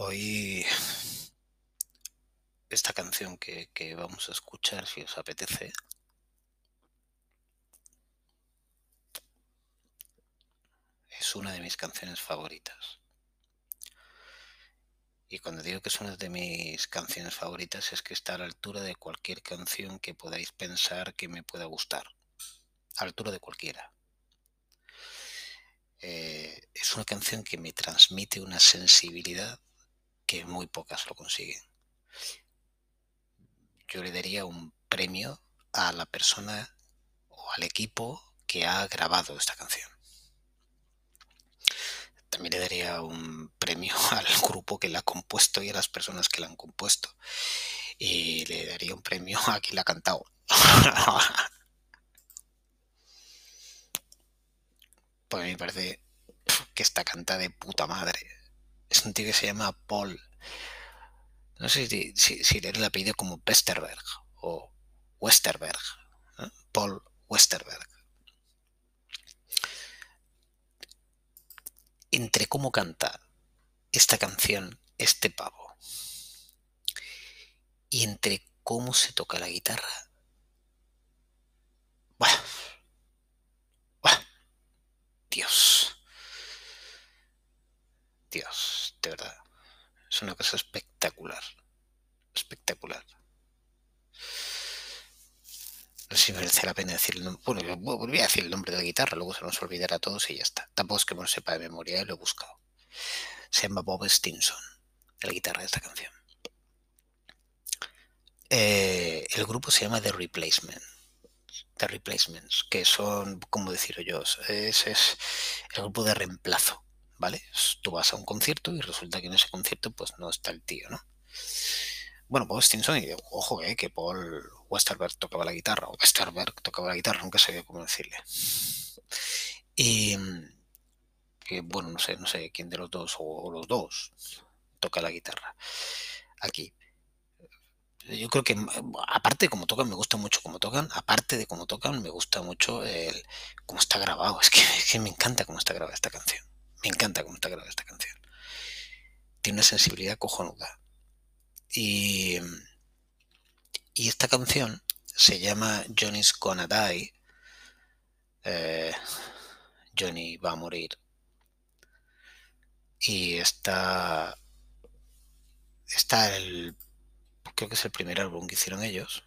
Hoy esta canción que, que vamos a escuchar, si os apetece, es una de mis canciones favoritas. Y cuando digo que es una de mis canciones favoritas es que está a la altura de cualquier canción que podáis pensar que me pueda gustar. A la altura de cualquiera. Eh, es una canción que me transmite una sensibilidad que muy pocas lo consiguen. Yo le daría un premio a la persona o al equipo que ha grabado esta canción. También le daría un premio al grupo que la ha compuesto y a las personas que la han compuesto. Y le daría un premio a quien la ha cantado. pues a mí me parece que está canta de puta madre. Es un tío que se llama Paul. No sé si, si, si le el apellido como Westerberg o Westerberg. Paul Westerberg. Entre cómo canta esta canción este pavo y entre cómo se toca la guitarra. Bueno, Dios. Dios, de verdad. Es una cosa espectacular. Espectacular. No sé si merece la pena decir el nombre. Bueno, volví a decir el nombre de la guitarra, luego se nos olvidará a todos y ya está. Tampoco es que me lo sepa de memoria, lo he buscado. Se llama Bob Stinson, la guitarra de esta canción. Eh, el grupo se llama The Replacement. The Replacements, que son, como decirlo yo, es, es el grupo de reemplazo, ¿vale? Tú vas a un concierto y resulta que en ese concierto pues no está el tío, ¿no? Bueno, Bob Stinson, y ojo, eh, que Paul Westerberg tocaba la guitarra, o Westerberg tocaba la guitarra, nunca sabía cómo decirle. Y, bueno, no sé, no sé quién de los dos, o los dos, toca la guitarra. Aquí yo creo que aparte de cómo tocan, me gusta mucho cómo tocan, aparte de cómo tocan, me gusta mucho el cómo está grabado. Es que, es que me encanta cómo está grabada esta canción. Me encanta cómo está grabada esta canción. Tiene una sensibilidad cojonuda. Y, y esta canción se llama Johnny's Gonna Die. Eh, Johnny va a morir. Y está. Está el creo que es el primer álbum que hicieron ellos.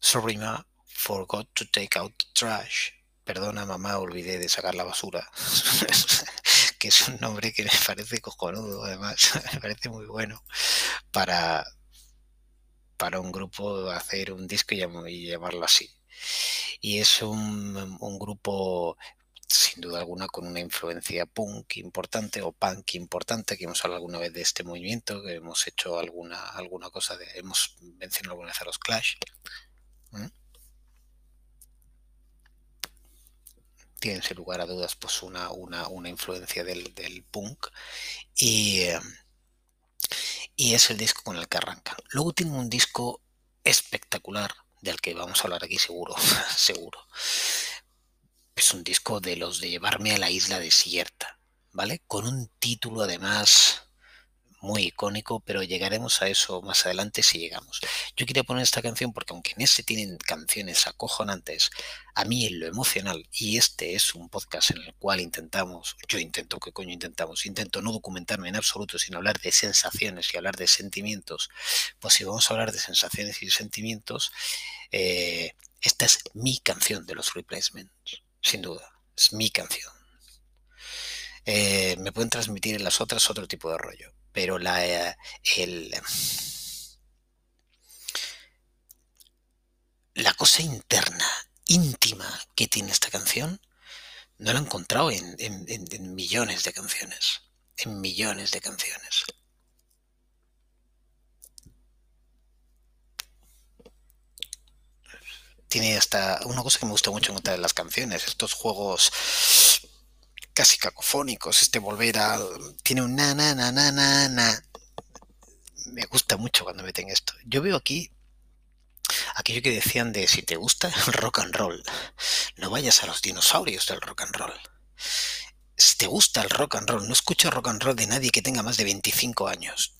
Sorry forgot to take out the trash. Perdona mamá, olvidé de sacar la basura. que es un nombre que me parece cojonudo, además, me parece muy bueno para, para un grupo hacer un disco y, llamarlo así. Y es un, un grupo sin duda alguna con una influencia punk importante o punk importante, que hemos hablado alguna vez de este movimiento, que hemos hecho alguna, alguna cosa, de, hemos mencionado alguna vez a los Clash. Tiene sin lugar a dudas pues una, una, influencia del, punk y, y es el disco con el que arranca. Luego tiene un disco espectacular del que vamos a hablar aquí seguro, seguro es un disco de los de llevarme a la isla desierta, ¿vale? Con un título además muy icónico, pero llegaremos a eso más adelante si llegamos. Yo quería poner esta canción porque aunque en ese tienen canciones acojonantes, a mí en lo emocional, y este es un podcast en el cual intentamos, yo intento, ¿qué coño intentamos? Intento no documentarme en absoluto, sino hablar de sensaciones y hablar de sentimientos. Pues si vamos a hablar de sensaciones y sentimientos, eh, esta es mi canción de los replacements sin duda. Es mi canción. Eh, me pueden transmitir en las otras otro tipo de rollo, pero la, eh, la cosa interna, íntima que tiene esta canción, no la he encontrado en millones de canciones. En millones de canciones. tiene hasta una cosa que me gusta mucho en las canciones, estos juegos casi cacofónicos, este volver a... Tiene un na, na, na, na, na, na. Me gusta mucho cuando meten esto. Yo veo aquí aquello que decían de si te gusta el rock and roll, no vayas a los dinosaurios del rock and roll. si te gusta el rock and roll, no escucho rock and roll de nadie que tenga más de 25 años.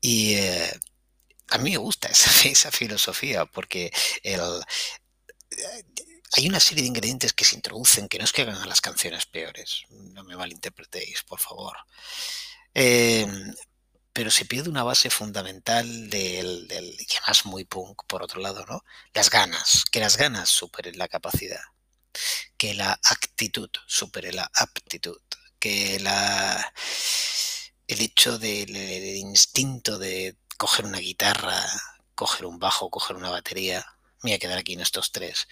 Y eh, a mí me gusta esa, esa filosofía porque el, hay una serie de ingredientes que se introducen que no es que hagan a las canciones peores. No me malinterpretéis, por favor. Eh, pero se pierde una base fundamental del, del, y además muy punk, por otro lado, ¿no? Las ganas, que las ganas superen la capacidad, que la actitud supere la aptitud, que la, el hecho del, del instinto de coger una guitarra, coger un bajo, coger una batería, me voy a quedar aquí en estos tres,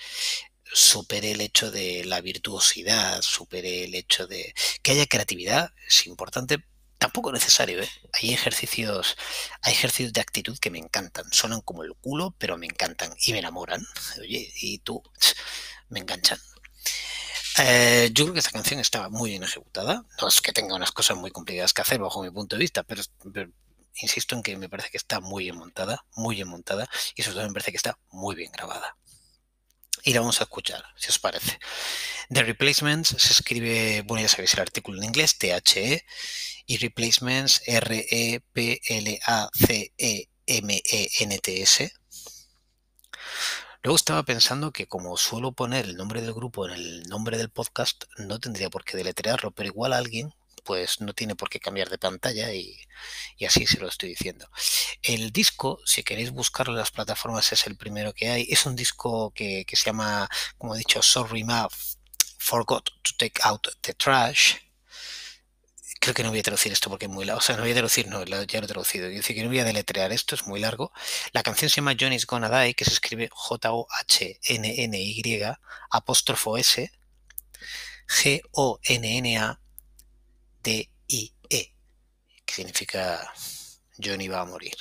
supere el hecho de la virtuosidad, supere el hecho de que haya creatividad, es importante, tampoco necesario, ¿eh? Hay ejercicios, hay ejercicios de actitud que me encantan, suenan como el culo, pero me encantan y me enamoran. Oye, y tú, me enganchan. Eh, yo creo que esta canción estaba muy bien ejecutada. No es que tenga unas cosas muy complicadas que hacer bajo mi punto de vista, pero insisto en que me parece que está muy bien montada, muy bien montada, y sobre todo me parece que está muy bien grabada. Y la vamos a escuchar, si os parece. The Replacements se escribe, bueno, ya sabéis el artículo en inglés, THE, y Replacements, R-E-P-L-A-C-E-M-E-N-T-S. Luego estaba pensando que como suelo poner el nombre del grupo en el nombre del podcast, no tendría por qué deletrearlo, pero igual alguien pues no tiene por qué cambiar de pantalla y, así se lo estoy diciendo. El disco, si queréis buscarlo en las plataformas, es el primero que hay. Es un disco que, que se llama, como he dicho, Sorry Ma Forgot to Take Out the Trash. Creo que no voy a traducir esto porque es muy largo. O sea, no voy a traducir, no, ya lo he traducido. Dice que no voy a deletrear esto, es muy largo. La canción se llama Johnny's Gonna Die, que se escribe J-O-H-N-N-Y, apóstrofo S, G-O-N-N-A, D-I-E, que significa Johnny va a morir.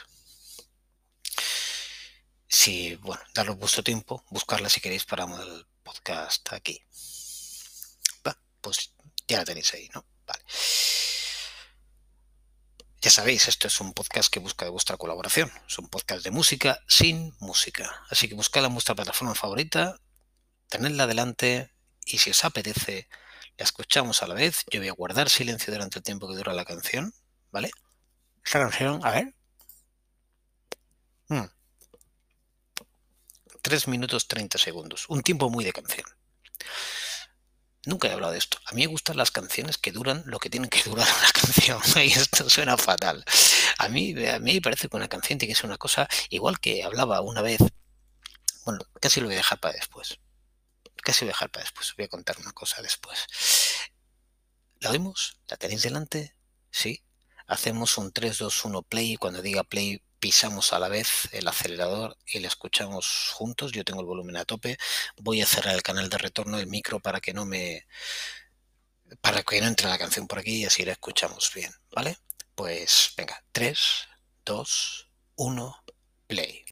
Si, bueno, darle vuestro tiempo, buscarla si queréis para el podcast aquí. Pues ya la tenéis ahí, ¿no? Vale. Ya sabéis, esto es un podcast que busca de vuestra colaboración. Es un podcast de música sin música. Así que buscadla en vuestra plataforma favorita, tenedla adelante y si os apetece, la escuchamos a la vez. Yo voy a guardar silencio durante el tiempo que dura la canción, ¿vale? Esta canción, a ver. Hmm. 3 minutos 30 segundos. Un tiempo muy de canción. Nunca he hablado de esto. A mí me gustan las canciones que duran lo que tienen que durar una canción. Y esto suena fatal. A mí, a mí me parece que una canción tiene que ser una cosa igual que hablaba una vez. Bueno, casi lo voy a dejar para después casi voy a dejar para después. Voy a contar una cosa después. ¿La oímos? ¿La tenéis delante? Sí. Hacemos un 3, 2, 1 play. Cuando diga play, pisamos a la vez el acelerador y la escuchamos juntos. Yo tengo el volumen a tope. Voy a cerrar el canal de retorno del micro para que no me. para que no entre la canción por aquí y así la escuchamos bien. ¿Vale? Pues venga, 3, 2, 1, play.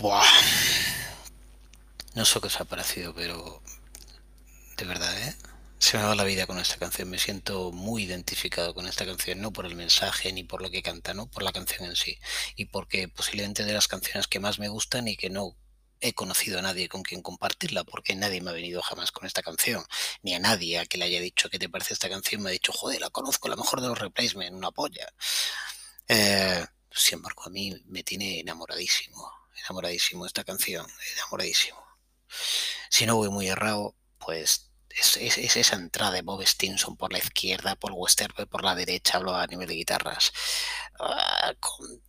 Buah. No sé qué os ha parecido, pero de verdad, ¿eh? Se me va la vida con esta canción. Me siento muy identificado con esta canción, no por el mensaje ni por lo que canta, no por la canción en sí. Y porque posiblemente de las canciones que más me gustan y que no he conocido a nadie con quien compartirla, porque nadie me ha venido jamás con esta canción, ni a nadie a que le haya dicho qué te parece esta canción, me ha dicho, joder, la conozco, la mejor de los replacements, una polla. Eh, sin embargo, a mí me tiene enamoradísimo, enamoradísimo esta canción, enamoradísimo. Si no voy muy errado, pues es, es, es, esa entrada de Bob Stinson por la izquierda, por Westerberg por la derecha, hablo a nivel de guitarras, uh, con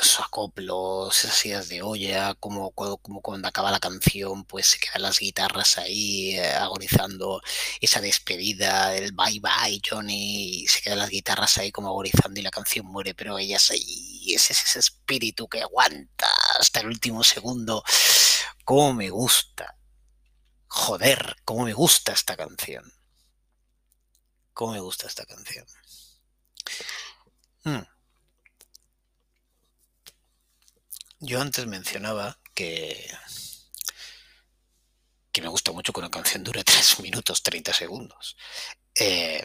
esos acoplos, esas ideas de olla, como, como, cuando acaba la canción, pues se quedan las guitarras ahí eh, agonizando esa despedida, el bye bye Johnny, y se quedan las guitarras ahí como agonizando y la canción muere, pero ellas ahí, ese es ese espíritu que aguanta hasta el último segundo. ¿Cómo me gusta? Joder, cómo me gusta esta canción. ¿Cómo me gusta esta canción? Hmm. Yo antes mencionaba que, que me gusta mucho que una canción dure 3 minutos 30 segundos. Eh,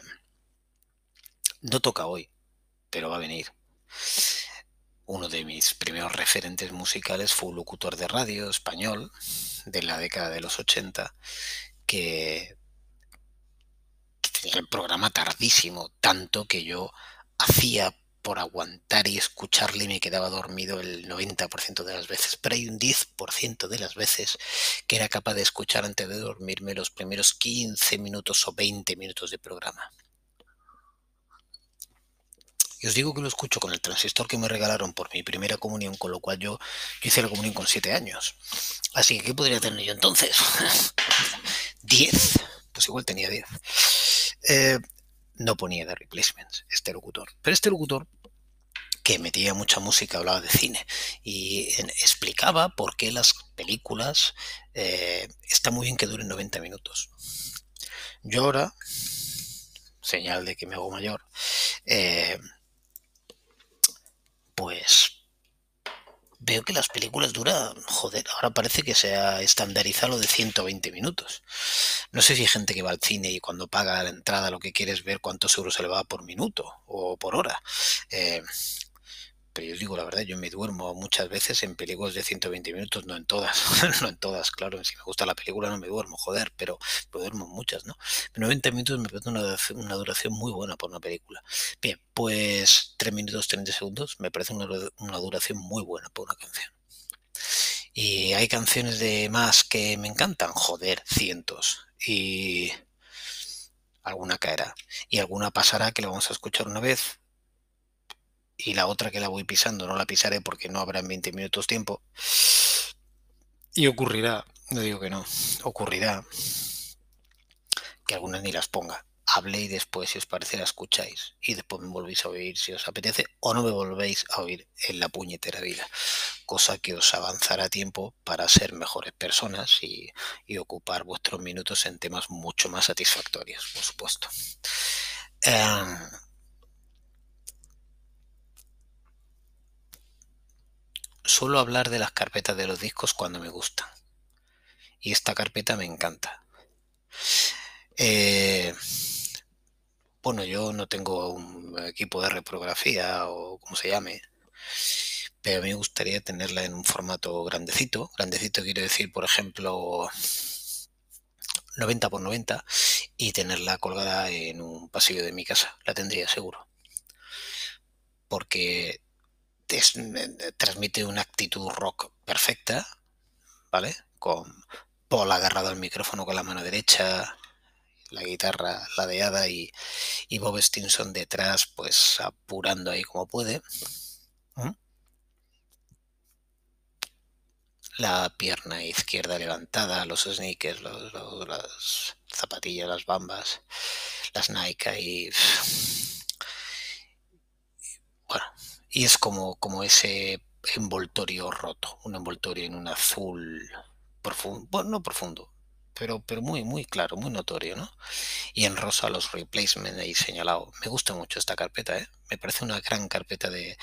no toca hoy, pero va a venir. Uno de mis primeros referentes musicales fue un locutor de radio español de la década de los 80 que, tenía el programa tardísimo, tanto que yo hacía por aguantar y escucharle y me quedaba dormido el 90% de las veces, pero hay un 10% de las veces que era capaz de escuchar antes de dormirme los primeros 15 minutos o 20 minutos de programa. Y os digo que lo escucho con el transistor que me regalaron por mi primera comunión, con lo cual yo, hice la comunión con 7 años. Así que, ¿qué podría tener yo entonces? 10. Pues igual tenía 10. Eh, no ponía de replacements este locutor. Pero este locutor que metía mucha música, hablaba de cine y explicaba por qué las películas eh, está muy bien que duren 90 minutos. Yo ahora, señal de que me hago mayor, eh, pues veo que las películas duran, joder, ahora parece que se ha estandarizado de 120 minutos. No sé si hay gente que va al cine y cuando paga la entrada lo que quiere es ver cuántos euros se le va por minuto o por hora. Eh, pero yo digo la verdad, yo me duermo muchas veces en películas de 120 minutos, no en todas, no en todas, claro, si me gusta la película no me duermo, joder, pero me duermo muchas, ¿no? 90 minutos me parece una, una, duración muy buena por una película. Bien, pues 3 minutos 30 segundos me parece una, una duración muy buena por una canción. Y hay canciones de más que me encantan, joder, cientos. Y alguna caerá. Y alguna pasará que la vamos a escuchar una vez, y la otra que la voy pisando no la pisaré porque no habrá en 20 minutos tiempo. Y ocurrirá, no digo que no, ocurrirá que algunas ni las ponga. Hable y después, si os parece, la escucháis. Y después me volvéis a oír si os apetece o no me volvéis a oír en la puñetera vida. Cosa que os avanzará tiempo para ser mejores personas y, y ocupar vuestros minutos en temas mucho más satisfactorios, por supuesto. Eh, suelo hablar de las carpetas de los discos cuando me gustan. Y esta carpeta me encanta. Eh, bueno, yo no tengo un equipo de reprografía o como se llame, pero a mí me gustaría tenerla en un formato grandecito. Grandecito quiero decir, por ejemplo, 90 por 90 y tenerla colgada en un pasillo de mi casa. La tendría seguro. Porque transmite una actitud rock perfecta, ¿vale? Con Paul agarrado al micrófono con la mano derecha, la guitarra ladeada y, Bob Stinson detrás, pues apurando ahí como puede. ¿Mm? La pierna izquierda levantada, los sneakers, los, las zapatillas, las bambas, las Nike y... Bueno, y es como, como ese envoltorio roto, un envoltorio en un azul profundo, bueno, no profundo, pero, pero muy, muy claro, muy notorio, ¿no? Y en rosa los replacements ahí señalado. Me gusta mucho esta carpeta, ¿eh? Me parece una gran carpeta de,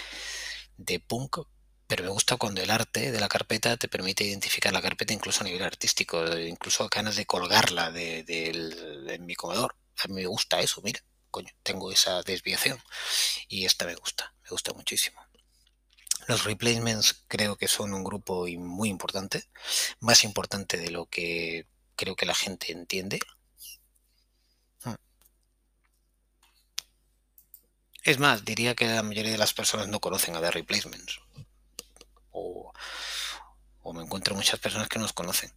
de punk, pero me gusta cuando el arte de la carpeta te permite identificar la carpeta incluso a nivel artístico, incluso ganas de colgarla de, de mi comedor. A mí me gusta eso, mira, coño, tengo esa desviación y esta me gusta, me gusta muchísimo. Los replacements creo que son un grupo muy importante, más importante de lo que creo que la gente entiende. Hmm. Es más, diría que la mayoría de las personas no conocen a The Replacements. O, me encuentro muchas personas que no los conocen.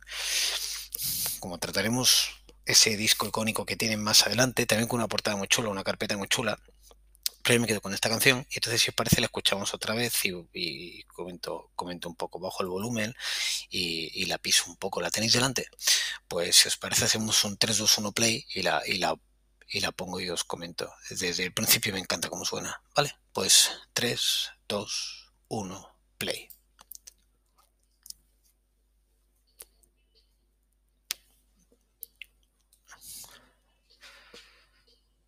Como trataremos ese disco icónico que tienen más adelante, también con una portada muy chula, una carpeta muy chula, pero me quedo con esta canción y entonces si os parece la escuchamos otra vez y, comento, comento un poco bajo el volumen y, la piso un poco. ¿La tenéis delante? Pues si os parece hacemos un 3, 2, 1 play y la, y la, y la pongo y os comento. Desde el principio me encanta cómo suena. ¿Vale? Pues 3, 2, 1, play.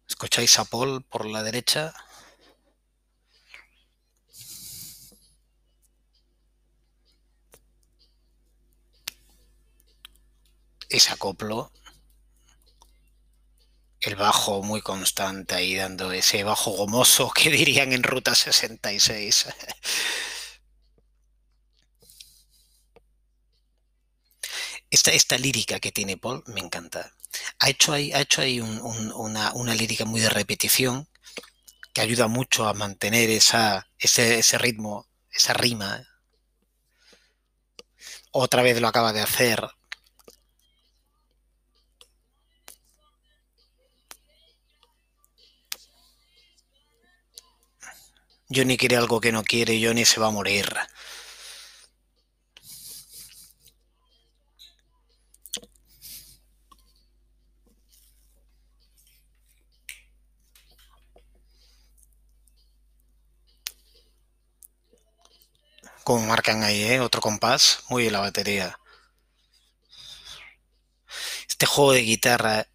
escucháis a Paul por la derecha. Ese acoplo. El bajo muy constante ahí dando ese bajo gomoso que dirían en Ruta 66. Esta, esta lírica que tiene Paul me encanta ha hecho ahí, ha hecho ahí una, una, lírica muy de repetición que ayuda mucho a mantener esa, ese, ese ritmo, esa rima. Otra vez lo acaba de hacer. Johnny quiere algo que no quiere, Johnny se va a morir. como marcan ahí, ¿eh? Otro compás. Muy bien la batería. Este juego de guitarra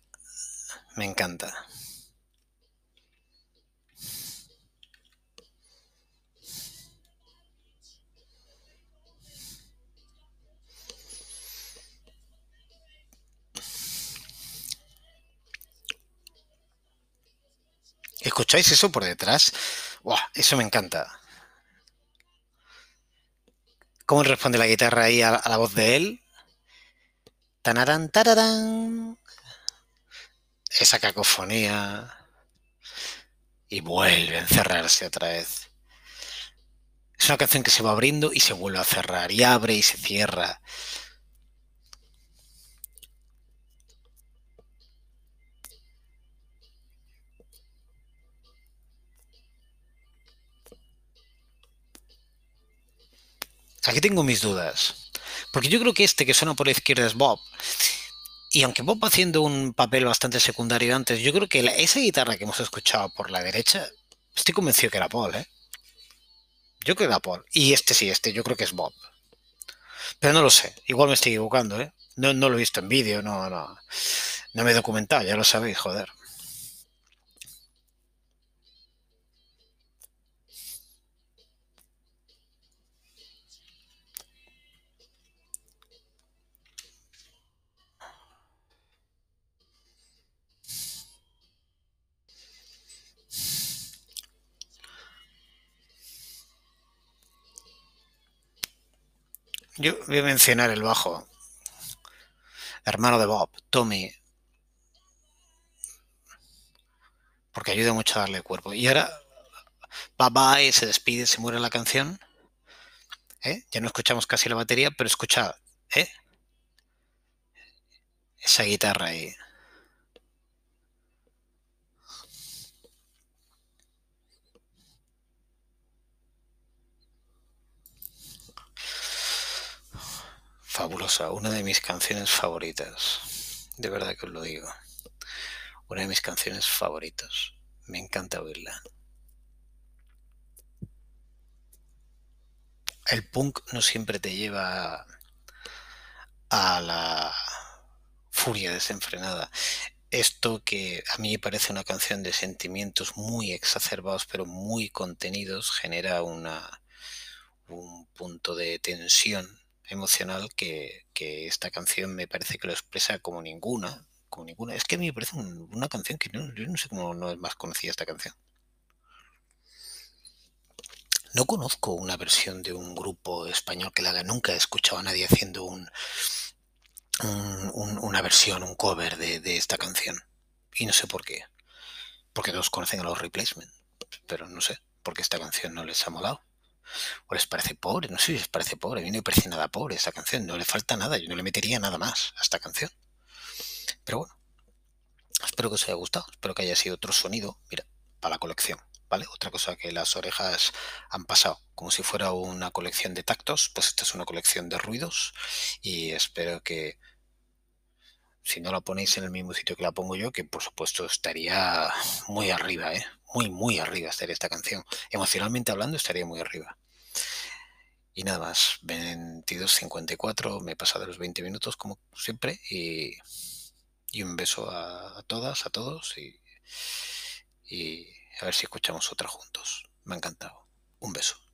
me encanta. ¿Escucháis eso por detrás? Eso me encanta. ¿Cómo responde la guitarra ahí a, la voz de él? Tanarán, tararán. Esa cacofonía. Y vuelve a encerrarse otra vez. Es una canción que se va abriendo y se vuelve a cerrar. Y abre y se cierra. Aquí tengo mis dudas. Porque yo creo que este que suena por la izquierda es Bob. Y aunque Bob va haciendo un papel bastante secundario antes, yo creo que esa guitarra que hemos escuchado por la derecha, estoy convencido que era Paul, ¿eh? Yo creo que era Paul. Y este sí, este yo creo que es Bob. Pero no lo sé. Igual me estoy equivocando, ¿eh? No, no lo he visto en vídeo, no, no. No me he documentado, ya lo sabéis, joder. Yo voy a mencionar el bajo. Hermano de Bob, Tommy. Porque ayuda mucho a darle cuerpo. Y ahora, bye bye, se despide, se muere la canción. ¿Eh? Ya no escuchamos casi la batería, pero escucha, ¿eh? Esa guitarra ahí. Fabulosa, una de mis canciones favoritas. De verdad que os lo digo. Una de mis canciones favoritas. Me encanta oírla. El punk no siempre te lleva a la furia desenfrenada. Esto que a mí me parece una canción de sentimientos muy exacerbados pero muy contenidos genera una, un punto de tensión emocional que, que esta canción me parece que lo expresa como ninguna, como ninguna. Es que a mí me parece un- una canción que no, yo no sé cómo no es más conocida esta canción. No conozco una versión de un grupo español que la haga. Nunca he escuchado a nadie haciendo un, un- un- una versión, un cover de, de esta canción. Y no sé por qué. Porque todos conocen a los replacement. Pero no sé, porque esta canción no les ha molado. O les parece pobre, no sé si les parece pobre. A mí no me parece nada pobre esta canción. No le falta nada. Yo no le metería nada más a esta canción. Pero bueno, espero que os haya gustado. Espero que haya sido otro sonido. Mira, para la colección. ¿Vale? Otra cosa que las orejas han pasado, como si fuera una colección de tactos, pues esta es una colección de ruidos y espero que si no la ponéis en el mismo sitio que la pongo yo, que por supuesto estaría muy arriba, ¿eh? Muy, muy arriba estaría esta canción. Emocionalmente hablando, estaría muy arriba. Y nada más, 22.54, me he pasado los 20 minutos como siempre y, y un beso a, todas, a todos y a ver si escuchamos otra juntos. Me ha encantado. Un beso.